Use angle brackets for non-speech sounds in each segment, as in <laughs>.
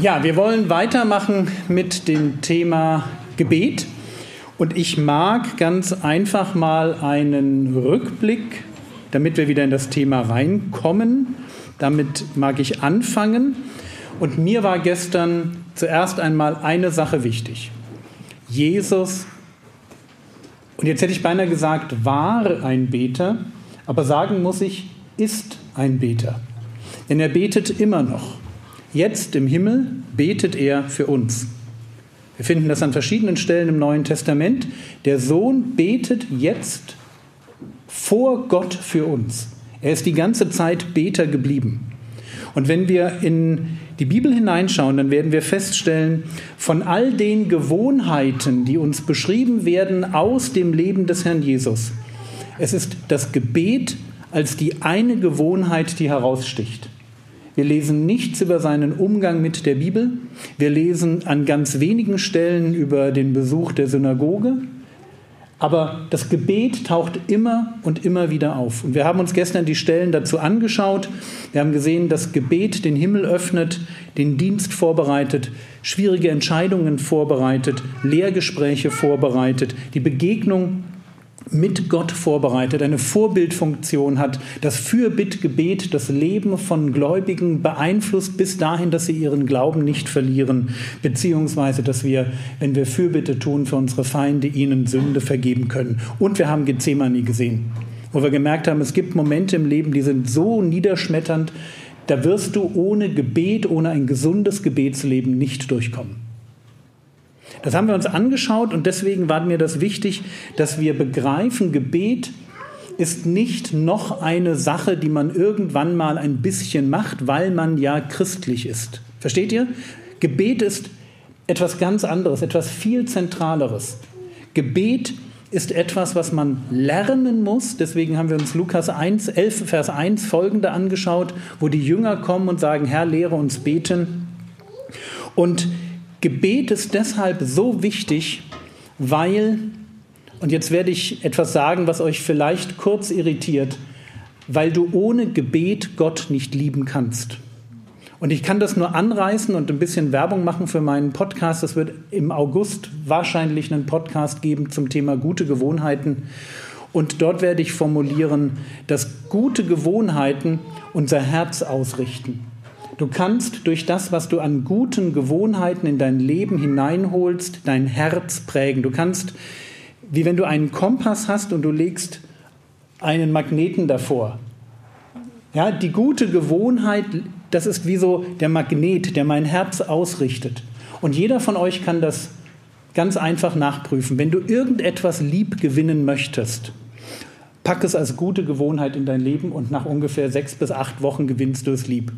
Ja, wir wollen weitermachen mit dem Thema Gebet. Und ich mag ganz einfach mal einen Rückblick, damit wir wieder in das Thema reinkommen. Damit mag ich anfangen. Und mir war gestern zuerst einmal eine Sache wichtig. Jesus, und jetzt hätte ich beinahe gesagt, war ein Beter, aber sagen muss ich, ist ein Beter. Denn er betet immer noch. Jetzt im Himmel betet er für uns. Wir finden das an verschiedenen Stellen im Neuen Testament. Der Sohn betet jetzt vor Gott für uns. Er ist die ganze Zeit Beter geblieben. Und wenn wir in die Bibel hineinschauen, dann werden wir feststellen, von all den Gewohnheiten, die uns beschrieben werden aus dem Leben des Herrn Jesus, es ist das Gebet als die eine Gewohnheit, die heraussticht. Wir lesen nichts über seinen Umgang mit der Bibel. Wir lesen an ganz wenigen Stellen über den Besuch der Synagoge. Aber das Gebet taucht immer und immer wieder auf. Und wir haben uns gestern die Stellen dazu angeschaut. Wir haben gesehen, dass Gebet den Himmel öffnet, den Dienst vorbereitet, schwierige Entscheidungen vorbereitet, Lehrgespräche vorbereitet, die Begegnung mit Gott vorbereitet, eine Vorbildfunktion hat, das Fürbittgebet das Leben von Gläubigen beeinflusst bis dahin, dass sie ihren Glauben nicht verlieren, beziehungsweise dass wir, wenn wir Fürbitte tun für unsere Feinde, ihnen Sünde vergeben können. Und wir haben Gethsemane gesehen, wo wir gemerkt haben, es gibt Momente im Leben, die sind so niederschmetternd, da wirst du ohne Gebet, ohne ein gesundes Gebetsleben nicht durchkommen. Das haben wir uns angeschaut und deswegen war mir das wichtig, dass wir begreifen, Gebet ist nicht noch eine Sache, die man irgendwann mal ein bisschen macht, weil man ja christlich ist. Versteht ihr? Gebet ist etwas ganz anderes, etwas viel Zentraleres. Gebet ist etwas, was man lernen muss. Deswegen haben wir uns Lukas 1, 11, Vers 1 folgende angeschaut, wo die Jünger kommen und sagen, Herr, lehre uns beten. Und Gebet ist deshalb so wichtig, weil, und jetzt werde ich etwas sagen, was euch vielleicht kurz irritiert, weil du ohne Gebet Gott nicht lieben kannst. Und ich kann das nur anreißen und ein bisschen Werbung machen für meinen Podcast. Es wird im August wahrscheinlich einen Podcast geben zum Thema gute Gewohnheiten. Und dort werde ich formulieren, dass gute Gewohnheiten unser Herz ausrichten. Du kannst durch das, was du an guten Gewohnheiten in dein Leben hineinholst, dein Herz prägen. Du kannst, wie wenn du einen Kompass hast und du legst einen Magneten davor. Ja, die gute Gewohnheit, das ist wie so der Magnet, der mein Herz ausrichtet. Und jeder von euch kann das ganz einfach nachprüfen. Wenn du irgendetwas lieb gewinnen möchtest, pack es als gute Gewohnheit in dein Leben und nach ungefähr sechs bis acht Wochen gewinnst du es lieb.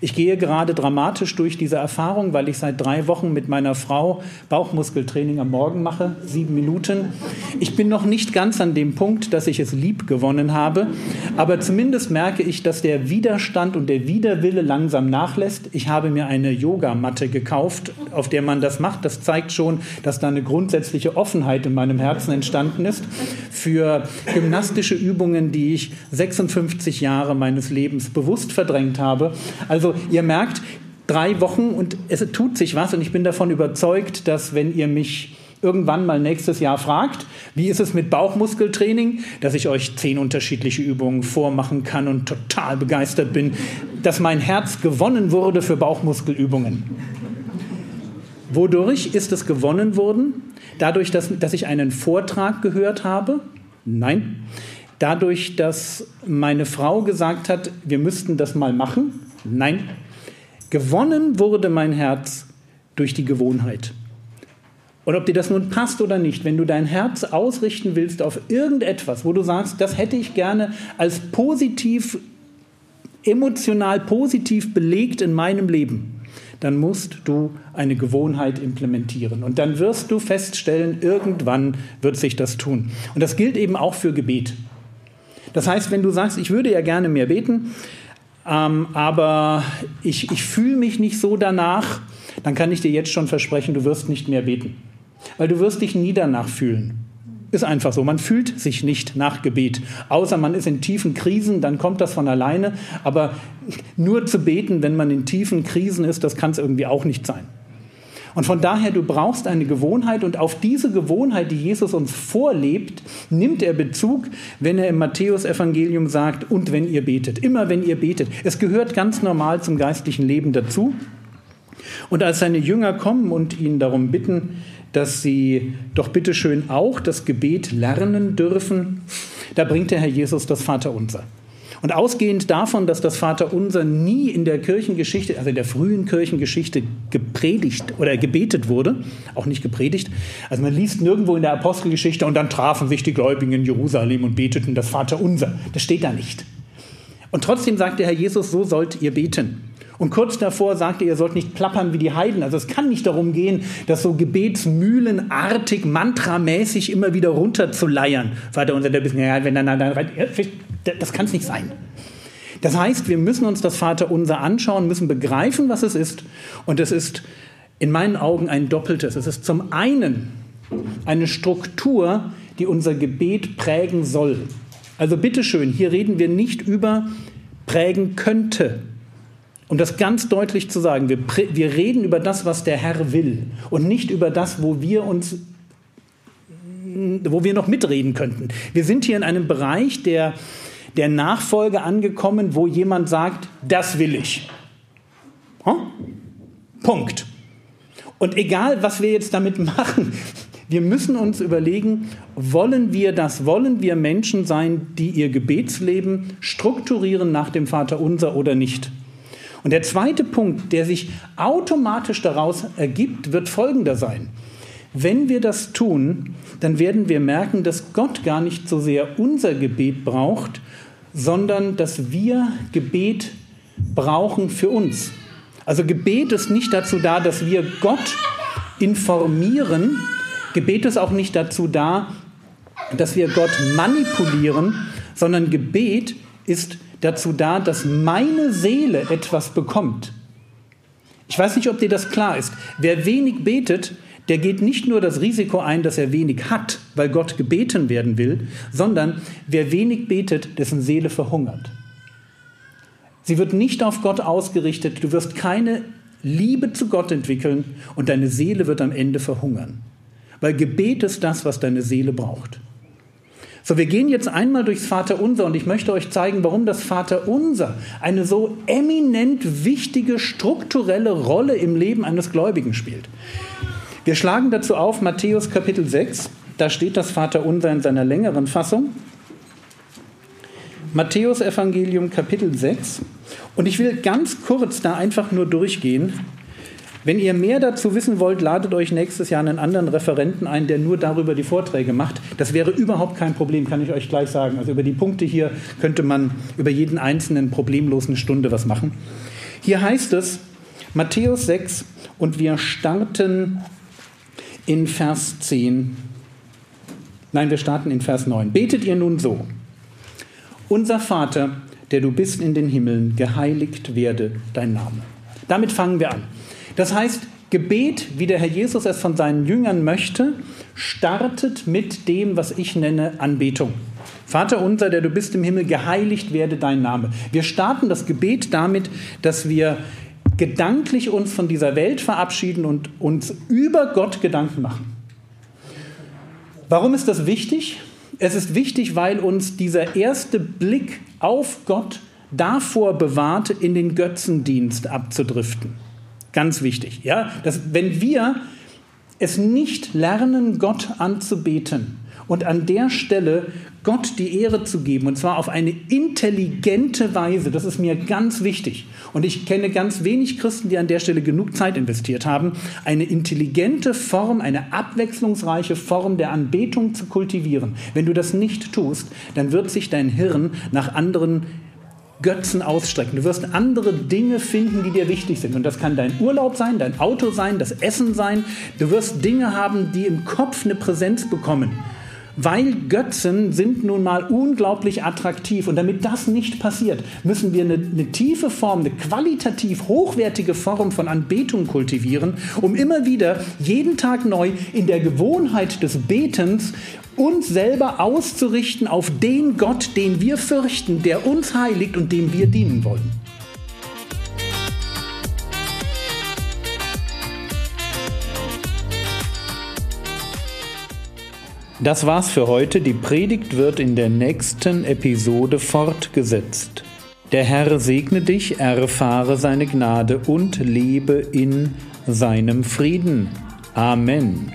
Ich gehe gerade dramatisch durch diese Erfahrung, weil ich seit drei Wochen mit meiner Frau Bauchmuskeltraining am Morgen mache, sieben Minuten. Ich bin noch nicht ganz an dem Punkt, dass ich es lieb gewonnen habe, aber zumindest merke ich, dass der Widerstand und der Widerwille langsam nachlässt. Ich habe mir eine Yogamatte gekauft, auf der man das macht. Das zeigt schon, dass da eine grundsätzliche Offenheit in meinem Herzen entstanden ist für gymnastische Übungen, die ich 56 Jahre meines Lebens bewusst verdrängt habe. Also also ihr merkt, drei Wochen und es tut sich was und ich bin davon überzeugt, dass wenn ihr mich irgendwann mal nächstes Jahr fragt, wie ist es mit Bauchmuskeltraining, dass ich euch zehn unterschiedliche Übungen vormachen kann und total begeistert bin, dass mein Herz gewonnen wurde für Bauchmuskelübungen. Wodurch ist es gewonnen worden? Dadurch, dass, dass ich einen Vortrag gehört habe? Nein. Dadurch, dass meine Frau gesagt hat, wir müssten das mal machen Nein, gewonnen wurde mein Herz durch die Gewohnheit. Und ob dir das nun passt oder nicht, wenn du dein Herz ausrichten willst auf irgendetwas, wo du sagst, das hätte ich gerne als positiv, emotional positiv belegt in meinem Leben, dann musst du eine Gewohnheit implementieren. Und dann wirst du feststellen, irgendwann wird sich das tun. Und das gilt eben auch für Gebet. Das heißt, wenn du sagst, ich würde ja gerne mehr beten, ähm, aber ich, ich fühle mich nicht so danach, dann kann ich dir jetzt schon versprechen, du wirst nicht mehr beten. Weil du wirst dich nie danach fühlen. Ist einfach so. Man fühlt sich nicht nach Gebet. Außer man ist in tiefen Krisen, dann kommt das von alleine. Aber nur zu beten, wenn man in tiefen Krisen ist, das kann es irgendwie auch nicht sein. Und von daher, du brauchst eine Gewohnheit und auf diese Gewohnheit, die Jesus uns vorlebt, nimmt er Bezug, wenn er im Matthäusevangelium sagt, und wenn ihr betet. Immer wenn ihr betet. Es gehört ganz normal zum geistlichen Leben dazu. Und als seine Jünger kommen und ihn darum bitten, dass sie doch bitteschön auch das Gebet lernen dürfen, da bringt der Herr Jesus das Vaterunser. Und ausgehend davon, dass das Vaterunser nie in der Kirchengeschichte, also in der frühen Kirchengeschichte gepredigt oder gebetet wurde, auch nicht gepredigt, also man liest nirgendwo in der Apostelgeschichte und dann trafen sich die Gläubigen in Jerusalem und beteten das Vaterunser. Das steht da nicht. Und trotzdem sagt der Herr Jesus, so sollt ihr beten. Und kurz davor sagte er, ihr sollt nicht plappern wie die Heiden. Also es kann nicht darum gehen, das so gebetsmühlenartig, mantramäßig immer wieder runterzuleiern. Vater unser, der bist, ja, wenn dann, dann, das kann es nicht sein. Das heißt, wir müssen uns das Vaterunser anschauen, müssen begreifen, was es ist. Und es ist in meinen Augen ein doppeltes. Es ist zum einen eine Struktur, die unser Gebet prägen soll. Also bitteschön, hier reden wir nicht über prägen könnte, um das ganz deutlich zu sagen, wir, wir reden über das, was der Herr will und nicht über das, wo wir uns wo wir noch mitreden könnten. Wir sind hier in einem Bereich der, der Nachfolge angekommen, wo jemand sagt, das will ich. Hm? Punkt. Und egal, was wir jetzt damit <laughs> machen, wir müssen uns überlegen, wollen wir das, wollen wir Menschen sein, die ihr Gebetsleben strukturieren nach dem Vater unser oder nicht? Und der zweite Punkt, der sich automatisch daraus ergibt, wird folgender sein. Wenn wir das tun, dann werden wir merken, dass Gott gar nicht so sehr unser Gebet braucht, sondern dass wir Gebet brauchen für uns. Also Gebet ist nicht dazu da, dass wir Gott informieren. Gebet ist auch nicht dazu da, dass wir Gott manipulieren, sondern Gebet ist dazu da, dass meine Seele etwas bekommt. Ich weiß nicht, ob dir das klar ist. Wer wenig betet, der geht nicht nur das Risiko ein, dass er wenig hat, weil Gott gebeten werden will, sondern wer wenig betet, dessen Seele verhungert. Sie wird nicht auf Gott ausgerichtet, du wirst keine Liebe zu Gott entwickeln und deine Seele wird am Ende verhungern. Weil Gebet ist das, was deine Seele braucht. So, wir gehen jetzt einmal durchs Vaterunser und ich möchte euch zeigen, warum das Vaterunser eine so eminent wichtige strukturelle Rolle im Leben eines Gläubigen spielt. Wir schlagen dazu auf Matthäus Kapitel 6, da steht das Vaterunser in seiner längeren Fassung. Matthäus Evangelium Kapitel 6 und ich will ganz kurz da einfach nur durchgehen, wenn ihr mehr dazu wissen wollt, ladet euch nächstes Jahr einen anderen Referenten ein, der nur darüber die Vorträge macht. Das wäre überhaupt kein Problem, kann ich euch gleich sagen. Also über die Punkte hier könnte man über jeden einzelnen problemlos eine Stunde was machen. Hier heißt es Matthäus 6 und wir starten in Vers 10. Nein, wir starten in Vers 9. Betet ihr nun so. Unser Vater, der du bist in den Himmeln, geheiligt werde dein Name. Damit fangen wir an. Das heißt, Gebet, wie der Herr Jesus es von seinen Jüngern möchte, startet mit dem, was ich nenne Anbetung. Vater unser, der du bist im Himmel, geheiligt werde dein Name. Wir starten das Gebet damit, dass wir gedanklich uns von dieser Welt verabschieden und uns über Gott Gedanken machen. Warum ist das wichtig? Es ist wichtig, weil uns dieser erste Blick auf Gott davor bewahrt, in den Götzendienst abzudriften. Ganz wichtig. Ja? Dass, wenn wir es nicht lernen, Gott anzubeten und an der Stelle Gott die Ehre zu geben, und zwar auf eine intelligente Weise, das ist mir ganz wichtig. Und ich kenne ganz wenig Christen, die an der Stelle genug Zeit investiert haben, eine intelligente Form, eine abwechslungsreiche Form der Anbetung zu kultivieren. Wenn du das nicht tust, dann wird sich dein Hirn nach anderen Götzen ausstrecken. Du wirst andere Dinge finden, die dir wichtig sind. Und das kann dein Urlaub sein, dein Auto sein, das Essen sein. Du wirst Dinge haben, die im Kopf eine Präsenz bekommen weil Götzen sind nun mal unglaublich attraktiv. Und damit das nicht passiert, müssen wir eine, eine, tiefe Form, eine qualitativ hochwertige Form von Anbetung kultivieren, um immer wieder jeden Tag neu in der Gewohnheit des Betens uns selber auszurichten auf den Gott, den wir fürchten, der uns heiligt und dem wir dienen wollen. Das war's für heute. Die Predigt wird in der nächsten Episode fortgesetzt. Der Herr segne dich, erfahre seine Gnade und lebe in seinem Frieden. Amen.